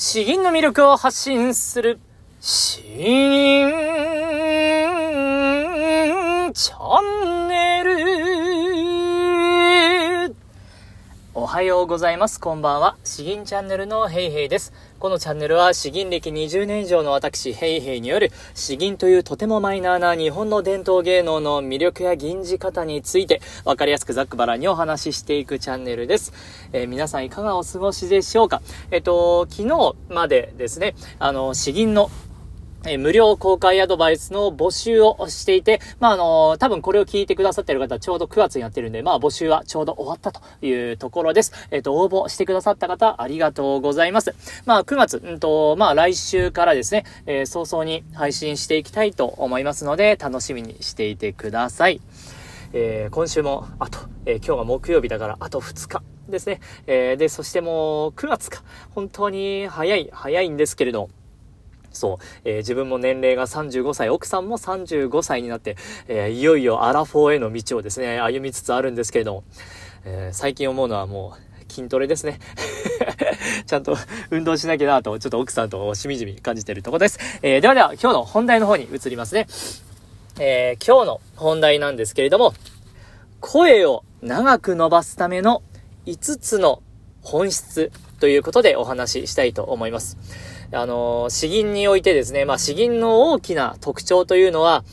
詩吟の魅力を発信する、詩吟。はようございます。こんばんは。詩吟チャンネルのヘイヘイです。このチャンネルは詩吟歴20年以上の私、ヘイヘイによる詩吟というとてもマイナーな日本の伝統芸能の魅力や吟じ方についてわかりやすくざっくばらにお話ししていくチャンネルです。えー、皆さんいかがお過ごしでしょうか？えっと、昨日までですね、あの、詩吟のえ無料公開アドバイスの募集をしていて、まあ、あの多分これを聞いてくださってる方、ちょうど9月にやってるんで、まあ、募集はちょうど終わったというところです。えっ、と、応募してくださった方、ありがとうございます。まあ、9月、うんと、まあ、来週からですね、えー、早々に配信していきたいと思いますので、楽しみにしていてください。えー、今週も、あと、え、今日が木曜日だから、あと2日ですね。え、で、そしてもう、9月か。本当に早い、早いんですけれど、そう、えー、自分も年齢が35歳、奥さんも35歳になって、えー、いよいよアラフォーへの道をですね、歩みつつあるんですけれども、えー、最近思うのはもう、筋トレですね。ちゃんと運動しなきゃなと、ちょっと奥さんとしみじみ感じてるところです。えではでは、今日の本題の方に移りますね。え今日の本題なんですけれども、声を長く伸ばすための5つの本質ということでお話ししたいと思います。あの、詩吟においてですね、まあ詩吟の大きな特徴というのは、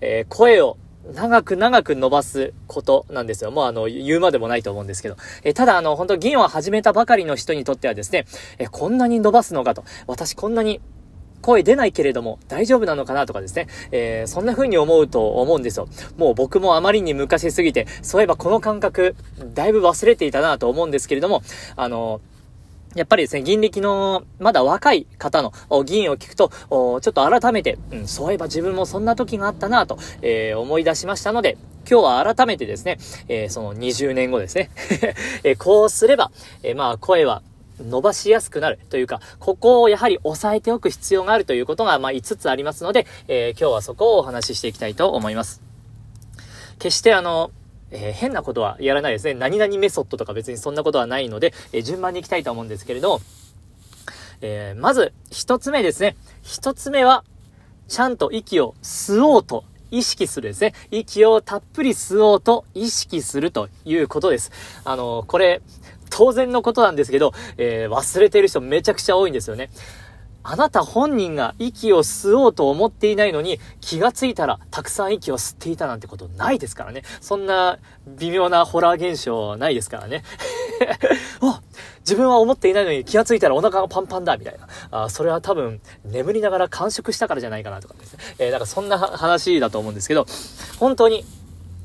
えー、声を長く長く伸ばすことなんですよ。もうあの、言うまでもないと思うんですけど。え、ただあの、本当銀を始めたばかりの人にとってはですね、え、こんなに伸ばすのかと。私こんなに声出ないけれども大丈夫なのかなとかですね、えー、そんな風に思うと思うんですよ。もう僕もあまりに昔すぎて、そういえばこの感覚、だいぶ忘れていたなと思うんですけれども、あのやっぱりですね、銀歴のまだ若い方の議員を聞くと、ちょっと改めて、うん、そういえば自分もそんな時があったなと、えー、思い出しましたので、今日は改めてですね、えー、その20年後ですね、えー、こうすれば、えまあ声は伸ばしやすくなるというか、ここをやはり押さえておく必要があるということが、まあ5つありますので、え今日はそこをお話ししていきたいと思います。決してあの、えー、変なことはやらないですね。何々メソッドとか別にそんなことはないので、えー、順番に行きたいと思うんですけれど、えー、まず、一つ目ですね。一つ目は、ちゃんと息を吸おうと意識するですね。息をたっぷり吸おうと意識するということです。あの、これ、当然のことなんですけど、えー、忘れてる人めちゃくちゃ多いんですよね。あなた本人が息を吸おうと思っていないのに、気がついたらたくさん息を吸っていたなんてことないですからね。そんな微妙なホラー現象ないですからね。あ自分は思っていないのに気がついたらお腹がパンパンだみたいな。あそれは多分眠りながら完食したからじゃないかなとかですね。えー、なんかそんな話だと思うんですけど、本当に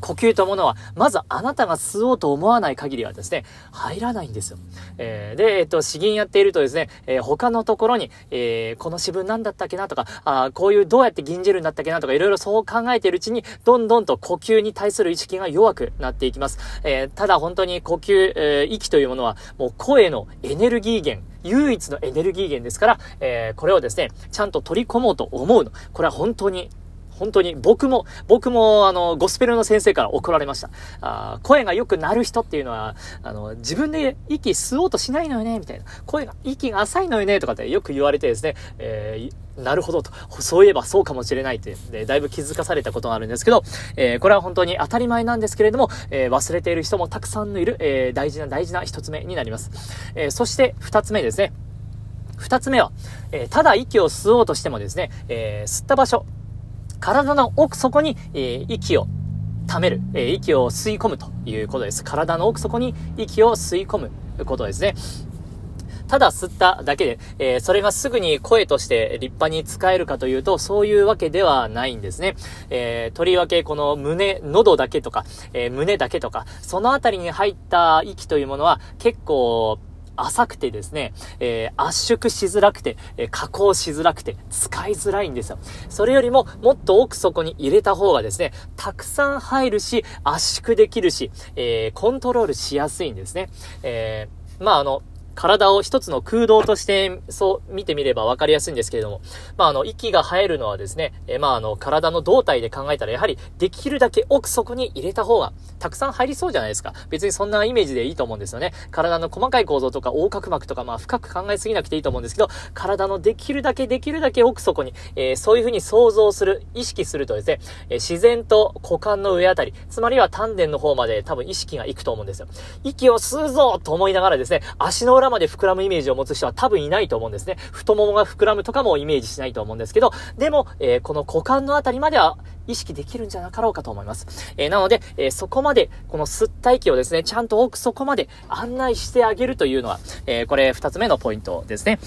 呼吸というものは、まずあなたが吸おうと思わない限りはですね、入らないんですよ。えー、で、えっ、と、詩吟やっているとですね、えー、他のところに、えー、この詩文なんだったっけなとか、あこういうどうやって吟じるんだったっけなとか、いろいろそう考えているうちに、どんどんと呼吸に対する意識が弱くなっていきます。えただ本当に呼吸、え息というものは、もう声のエネルギー源、唯一のエネルギー源ですから、えこれをですね、ちゃんと取り込もうと思うの。これは本当に本当に僕も、僕もあの、ゴスペルの先生から怒られました。あ声が良くなる人っていうのは、あの、自分で息吸おうとしないのよね、みたいな。声が、息が浅いのよね、とかってよく言われてですね、えー、なるほどと。そういえばそうかもしれないって、で、だいぶ気づかされたことがあるんですけど、えー、これは本当に当たり前なんですけれども、えー、忘れている人もたくさんのいる、え大事な大事な一つ目になります。えそして二つ目ですね。二つ目は、えただ息を吸おうとしてもですね、え吸った場所、体の奥底に、えー、息を溜める、えー、息を吸い込むということです。体の奥底に息を吸い込むことですね。ただ吸っただけで、えー、それがすぐに声として立派に使えるかというと、そういうわけではないんですね。えー、とりわけこの胸、喉だけとか、えー、胸だけとか、そのあたりに入った息というものは結構、浅くてですね、えー、圧縮しづらくて、えー、加工しづらくて、使いづらいんですよ。それよりも、もっと奥底に入れた方がですね、たくさん入るし、圧縮できるし、えー、コントロールしやすいんですね。えまあ、あの、体を一つの空洞として、そう見てみればわかりやすいんですけれども、まあ、あの、息が生えるのはですね、えまあ、あの、体の胴体で考えたら、やはり、できるだけ奥底に入れた方が、たくさん入りそうじゃないですか。別にそんなイメージでいいと思うんですよね。体の細かい構造とか、横隔膜とか、まあ、深く考えすぎなくていいと思うんですけど、体のできるだけできるだけ奥底に、えー、そういうふうに想像する、意識するとですね、えー、自然と股間の上あたり、つまりは丹田の方まで多分意識がいくと思うんですよ。息を吸うぞと思いながらですね、足の裏まで膨らむイメージを持つ人は多分いないと思うんですね。太ももが膨らむとかもイメージしないと思うんですけど、でも、えー、この股間のあたりまでは意識できるんじゃなかろうかと思います。えー、なので、えー、そこまで、この吸った息をですね、ちゃんと奥底まで案内してあげるというのは、え、これ二つ目のポイントですね。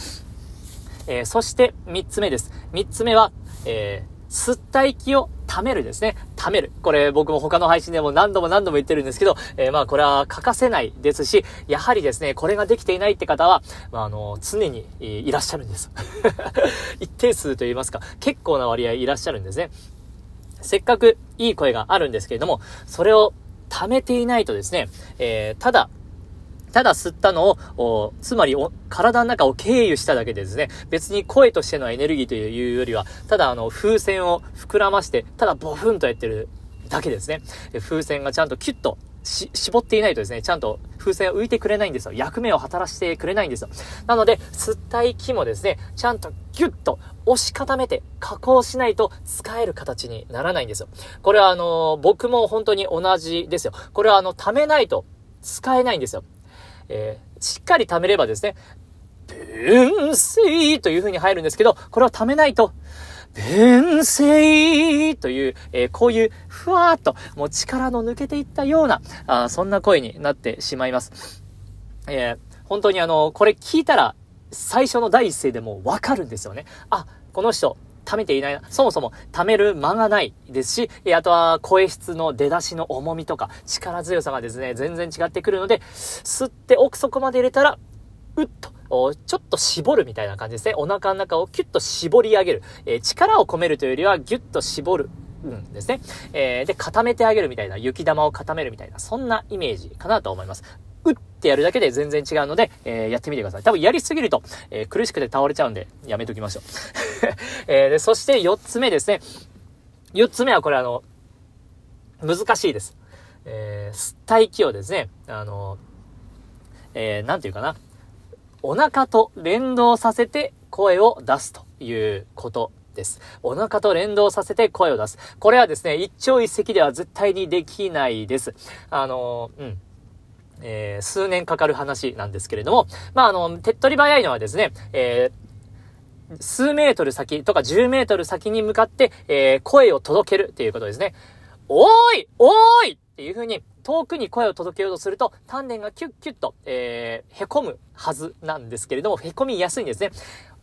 えそして三つ目です。三つ目は、え吸った息を貯めるですね。貯める。これ僕も他の配信でも何度も何度も言ってるんですけど、えー、まあこれは欠かせないですし、やはりですね、これができていないって方は、まああの、常に、いらっしゃるんです。一定数と言いますか、結構な割合いらっしゃるんですね。せっかくいい声があるんですけれども、それを貯めていないとですね、えー、ただ、ただ吸ったのを、つまり体の中を経由しただけでですね、別に声としてのエネルギーというよりは、ただあの、風船を膨らまして、ただボフンとやってるだけですね。風船がちゃんとキュッと、絞っていないとですね、ちゃんと風船は浮いてくれないんですよ。役目を働してくれないんですよ。なので、吸った息もですね、ちゃんとギュッと押し固めて加工しないと使える形にならないんですよ。これはあの僕も本当に同じですよ。これはあの、溜めないと使えないんですよ。えー、しっかり溜めればですね、分水という風に入るんですけど、これを溜めないと、分水という、えー、こういうふわーっと、もう力の抜けていったような、あそんな声になってしまいます。えー、本当にあの、これ聞いたら、最初の第一声でもわかるんですよね。あ、この人、貯めていない。そもそも貯める間がないですし、あとは声質の出だしの重みとか力強さがですね、全然違ってくるので、吸って奥底まで入れたら、うっとちょっと絞るみたいな感じですね。お腹の中をキュッと絞り上げる。えー、力を込めるというよりはギュッと絞る。うんですね。えー、で、固めてあげるみたいな、雪玉を固めるみたいな、そんなイメージかなと思います。うってやるだけで全然違うので、えー、やってみてください。多分やりすぎると、えー、苦しくて倒れちゃうんで、やめときましょう。えー、で、そして4つ目ですね。4つ目はこれあの、難しいです。えー、吸った息をですね、あの、えー、なんていうかな。お腹と連動させて声を出すということです。お腹と連動させて声を出す。これはですね、一朝一夕では絶対にできないです。あの、うん。えー、数年かかる話なんですけれども、まあ、あの、手っ取り早いのはですね、えー、数メートル先とか10メートル先に向かって、えー、声を届けるっていうことですね。おーいおーいっていう風に遠くに声を届けようとすると、丹田がキュッキュッと、えー、凹むはずなんですけれども、凹みやすいんですね。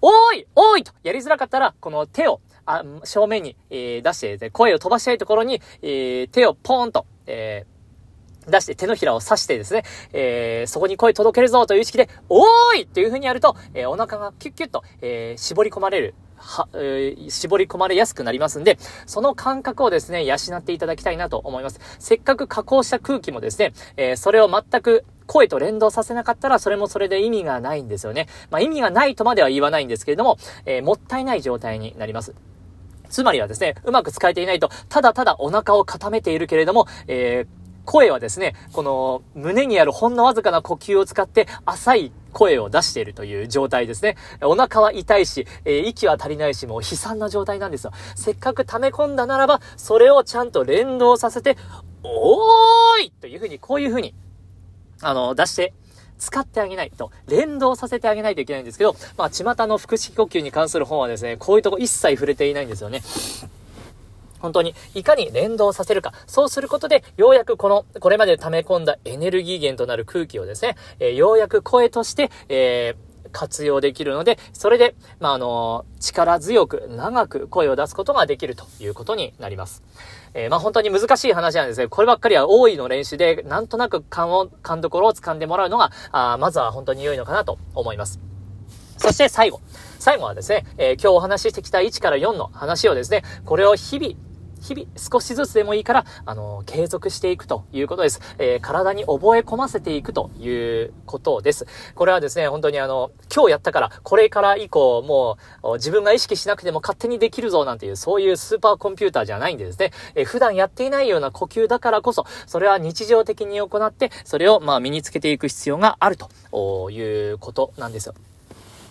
おーいおーいとやりづらかったら、この手を、あ、正面に、えー、出して、声を飛ばしたいところに、えー、手をポーンと、えー、出して手のひらを刺してですね、えー、そこに声届けるぞという意識で、おーいっていう風にやると、えー、お腹がキュッキュッと、えー、絞り込まれるは、えー、絞り込まれやすくなりますんで、その感覚をですね、養っていただきたいなと思います。せっかく加工した空気もですね、えー、それを全く声と連動させなかったら、それもそれで意味がないんですよね。まあ、意味がないとまでは言わないんですけれども、えー、もったいない状態になります。つまりはですね、うまく使えていないと、ただただお腹を固めているけれども、えー、声はですね、この胸にあるほんのわずかな呼吸を使って浅い声を出しているという状態ですね。お腹は痛いし、えー、息は足りないし、もう悲惨な状態なんですよ。せっかく溜め込んだならば、それをちゃんと連動させて、おーいというふうに、こういうふうに、あの、出して、使ってあげないと、連動させてあげないといけないんですけど、まあ、巷の腹式呼吸に関する本はですね、こういうとこ一切触れていないんですよね。本当に、いかに連動させるか。そうすることで、ようやくこの、これまで溜め込んだエネルギー源となる空気をですね、えー、ようやく声として、えー活用できるので、それで、まあ、あの、力強く長く声を出すことができるということになります。えー、まあ、本当に難しい話なんですね。こればっかりは大いの練習で、なんとなく勘を、勘どころを掴んでもらうのが、あまずは本当に良いのかなと思います。そして最後。最後はですね、えー、今日お話ししてきた1から4の話をですね、これを日々日々少しずつでもいいから、あの、継続していくということです。えー、体に覚え込ませていくということです。これはですね、本当にあの、今日やったから、これから以降、もう、自分が意識しなくても勝手にできるぞなんていう、そういうスーパーコンピューターじゃないんでですね、えー、普段やっていないような呼吸だからこそ、それは日常的に行って、それをまあ身につけていく必要があるということなんですよ。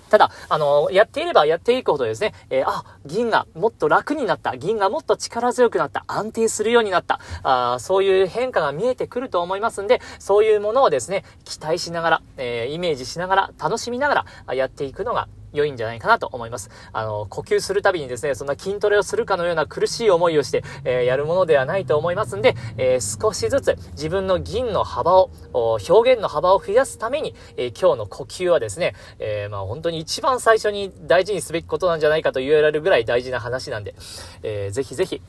ただ、あの、やっていればやっていくほどですね、えー、あ、銀がもっと楽になった、銀がもっと力強くなった、安定するようになった、あそういう変化が見えてくると思いますんで、そういうものをですね、期待しながら、えー、イメージしながら、楽しみながら、やっていくのが良いんじゃないかなと思います。あの、呼吸するたびにですね、そんな筋トレをするかのような苦しい思いをして、えー、やるものではないと思いますんで、えー、少しずつ自分の銀の幅を、表現の幅を増やすために、えー、今日の呼吸はですね、えまあ本当に一番最初に大事にすべきことなんじゃないかと言われるぐらい大事な話なんで、えー、ぜひぜひ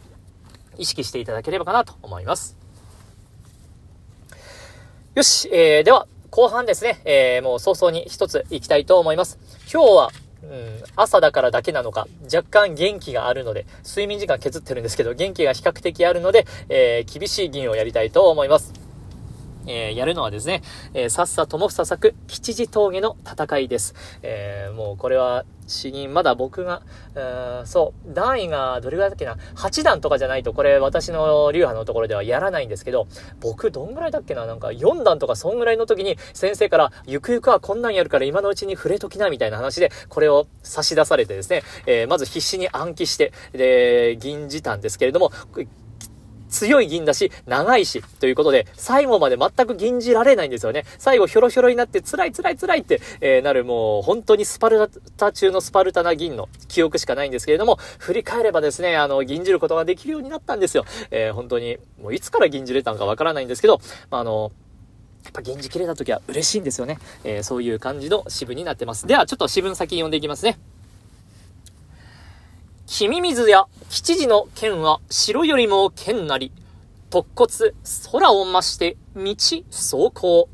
意識していただければかなと思います。よし、えー、では、後半ですね、えー、もう早々に一つ行きたいと思います。今日は、うん、朝だからだけなのか、若干元気があるので、睡眠時間削ってるんですけど、元気が比較的あるので、えー、厳しい銀をやりたいと思います。えー、やるのはですね、えー、さっさともふささく吉次峠の戦いです。えー、もうこれは詩吟、まだ僕が、うそう、段位がどれぐらいだっけな、8段とかじゃないとこれ私の流派のところではやらないんですけど、僕どんぐらいだっけな、なんか4段とかそんぐらいの時に先生から、ゆくゆくはこんなんやるから今のうちに触れときなみたいな話で、これを差し出されてですね、えまず必死に暗記して、で、銀じたんですけれども、強い銀だし、長いし、ということで、最後まで全く銀じられないんですよね。最後ひょろひょろになって、辛い辛い辛いって、えー、なるもう、本当にスパルタ中のスパルタな銀の記憶しかないんですけれども、振り返ればですね、あの、銀じることができるようになったんですよ。えー、本当に、もういつから銀じれたのかわからないんですけど、まあ、あの、やっぱ銀じ切れた時は嬉しいんですよね。えー、そういう感じの支部になってます。では、ちょっと支分先読んでいきますね。君水や吉次の剣は城よりも剣なり、突骨空を増して道走行。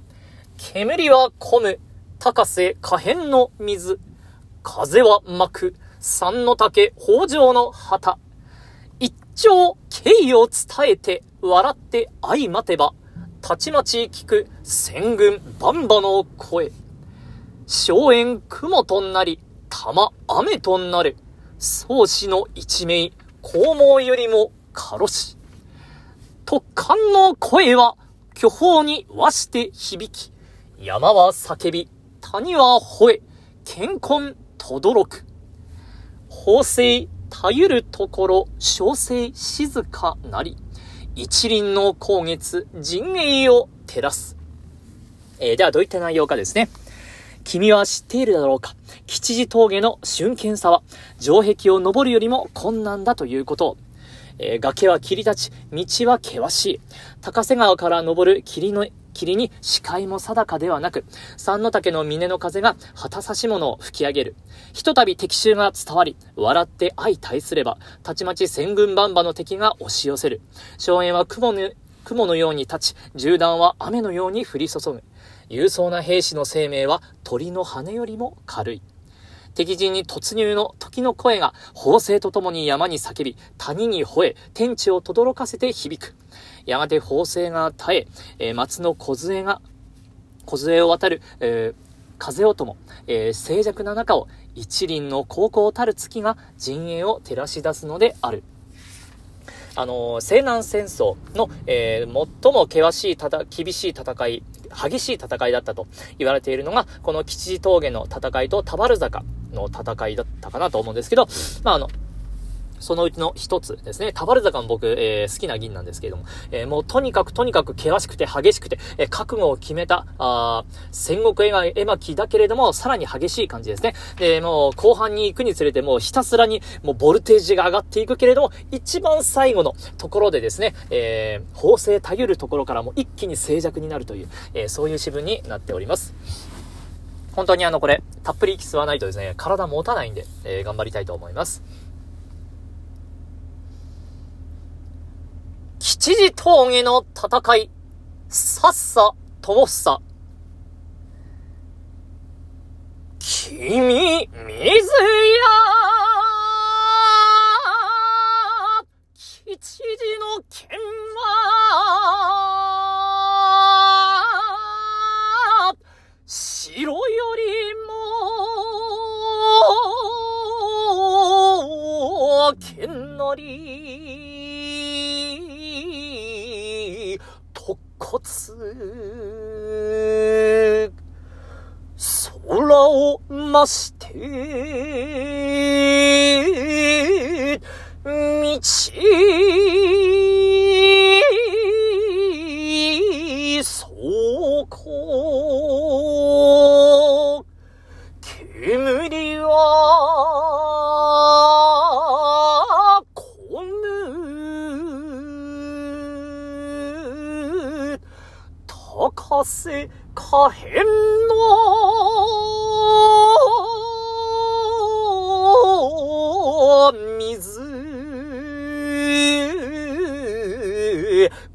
煙は込む高瀬可変の水。風は巻く山の竹北条の旗。一丁敬意を伝えて笑って相待てば、たちまち聞く戦軍バンバの声。荘園雲となり、玉雨となる。宗師の一命、肛門よりもカロし。特艦の声は巨峰に和して響き、山は叫び、谷は吠え、健康とどろく。法制たゆるところ、小生静かなり、一輪の光月、陣営を照らす。えー、ではどういった内容かですね。君は知っているだろうか？吉次峠の瞬間さは、城壁を登るよりも困難だということを。えー、崖は切り立ち、道は険しい。高瀬川から登る霧の、霧に視界も定かではなく、三の竹の峰の風が旗差し物を吹き上げる。ひとたび敵襲が伝わり、笑って相対すれば、たちまち千軍万馬の敵が押し寄せる。荘園は雲の、雲のように立ち、銃弾は雨のように降り注ぐ。勇壮な兵士の生命は鳥の羽よりも軽い。敵陣に突入の時の声が、砲声とともに山に叫び、谷に吠え、天地を轟かせて響く。やがて砲声が絶え、えー、松の梢が、梢を渡る、えー、風音も、えー、静寂な中を一輪の高校たる月が陣営を照らし出すのである。あの西南戦争の、えー、最も険しいただ、厳しい戦い、激しい戦いだったと言われているのが、この吉次峠の戦いと田原坂の戦いだったかなと思うんですけど、まあ、あの、そのうちの一つですね。田原坂も僕、えー、好きな銀なんですけれども、えー、もうとにかくとにかく険しくて激しくて、えー、覚悟を決めた、あ戦国絵巻だけれども、さらに激しい感じですね。で、もう後半に行くにつれてもうひたすらにもうボルテージが上がっていくけれども、一番最後のところでですね、えー、法制たゆるところからも一気に静寂になるという、えー、そういう支分になっております。本当にあのこれ、たっぷり息吸わないとですね、体持たないんで、えー、頑張りたいと思います。吉次峠の戦い、さっさ、ともっさ。君、水や、行、煙は、こむ、高瀬可変の水、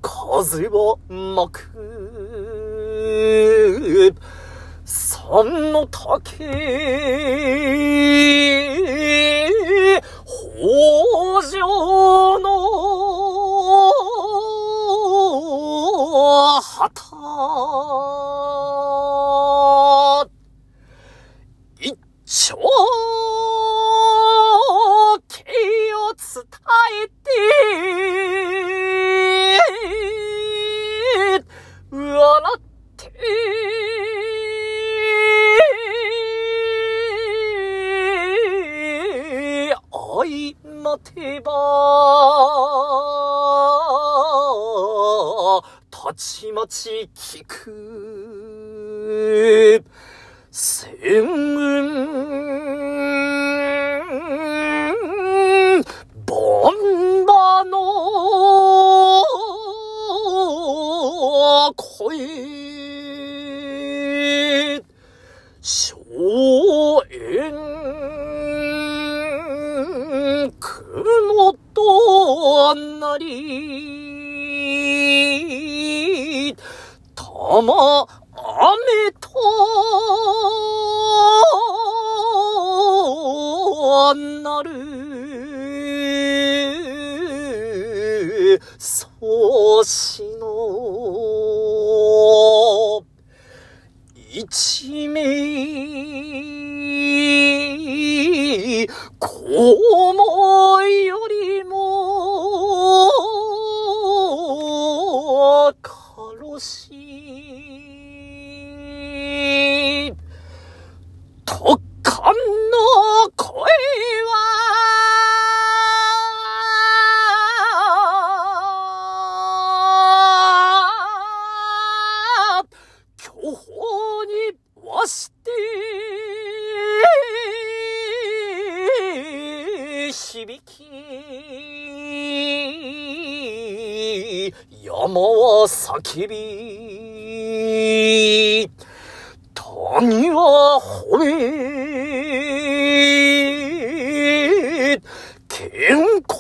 風は巻く。三の竹、北条の旗。ち一名、こもよりも、山は叫び、谷は吠え、健康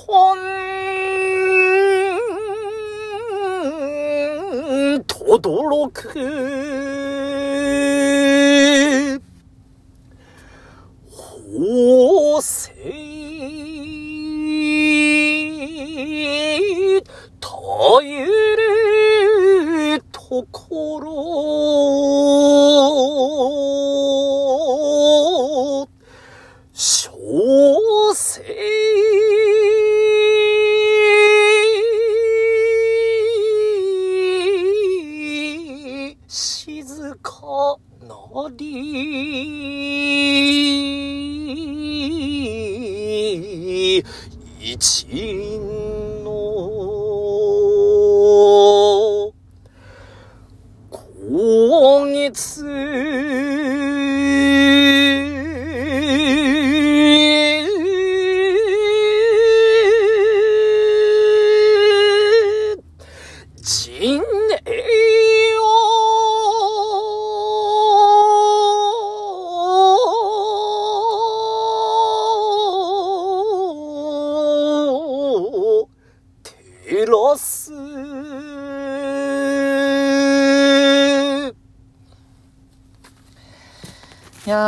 とどろく。法制耐えるところ小生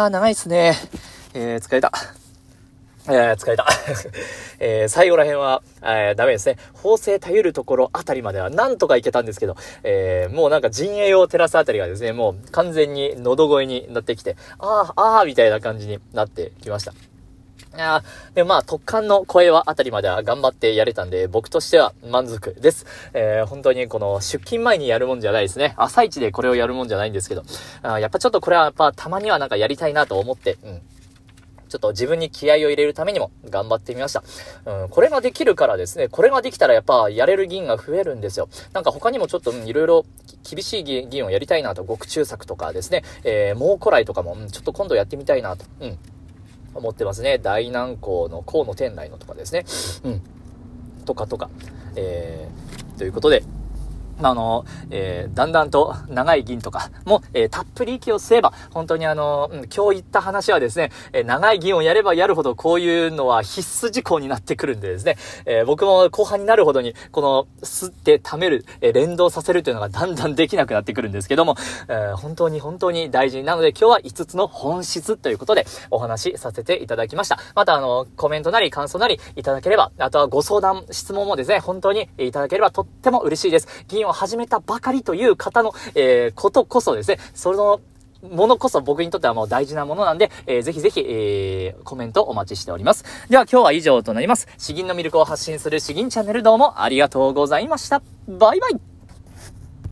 やー、長いっすね。えー、疲れた。えー、疲れた。えー、最後ら辺は、えー、ダメですね。法政たゆるところあたりまではなんとかいけたんですけど、えー、もうなんか陣営を照らすあたりがですね、もう完全に喉声になってきて、ああ、ああ、みたいな感じになってきました。いやでまあ、特感の声はあたりまでは頑張ってやれたんで、僕としては満足です。えー、本当にこの出勤前にやるもんじゃないですね。朝一でこれをやるもんじゃないんですけど、あやっぱちょっとこれはやっぱたまにはなんかやりたいなと思って、うん。ちょっと自分に気合を入れるためにも頑張ってみました。うん、これができるからですね、これができたらやっぱやれる議員が増えるんですよ。なんか他にもちょっと、うん、いろいろ厳しい議員をやりたいなと、獄中作とかですね、えー、猛古来とかも、うん、ちょっと今度やってみたいなと、うん、思ってますね。大南港の河野店内のとかですね。うん。とかとか。えー、ということで、まあの、えー、だんだんと長い銀とかも、えー、たっぷり息を吸えば、本当にあの、うん、今日言った話はですね、えー、長い銀をやればやるほどこういうのは必須事項になってくるんでですね、え僕も後半になるほどに、この吸って貯める、え連動させるというのがだんだんできなくなってくるんですけども、え本当に本当に大事なので今日は5つの本質ということでお話しさせていただきました。またあの、コメントなり感想なりいただければ、あとはご相談、質問もですね、本当にいただければとっても嬉しいです。銀を始めたばかりという方の、えー、ことこそですね、その、ものこそ僕にとってはもう大事なものなんで、えー、ぜひぜひ、えー、コメントお待ちしております。では今日は以上となります。詩吟の魅力を発信する詩吟チャンネルどうもありがとうございました。バイバイ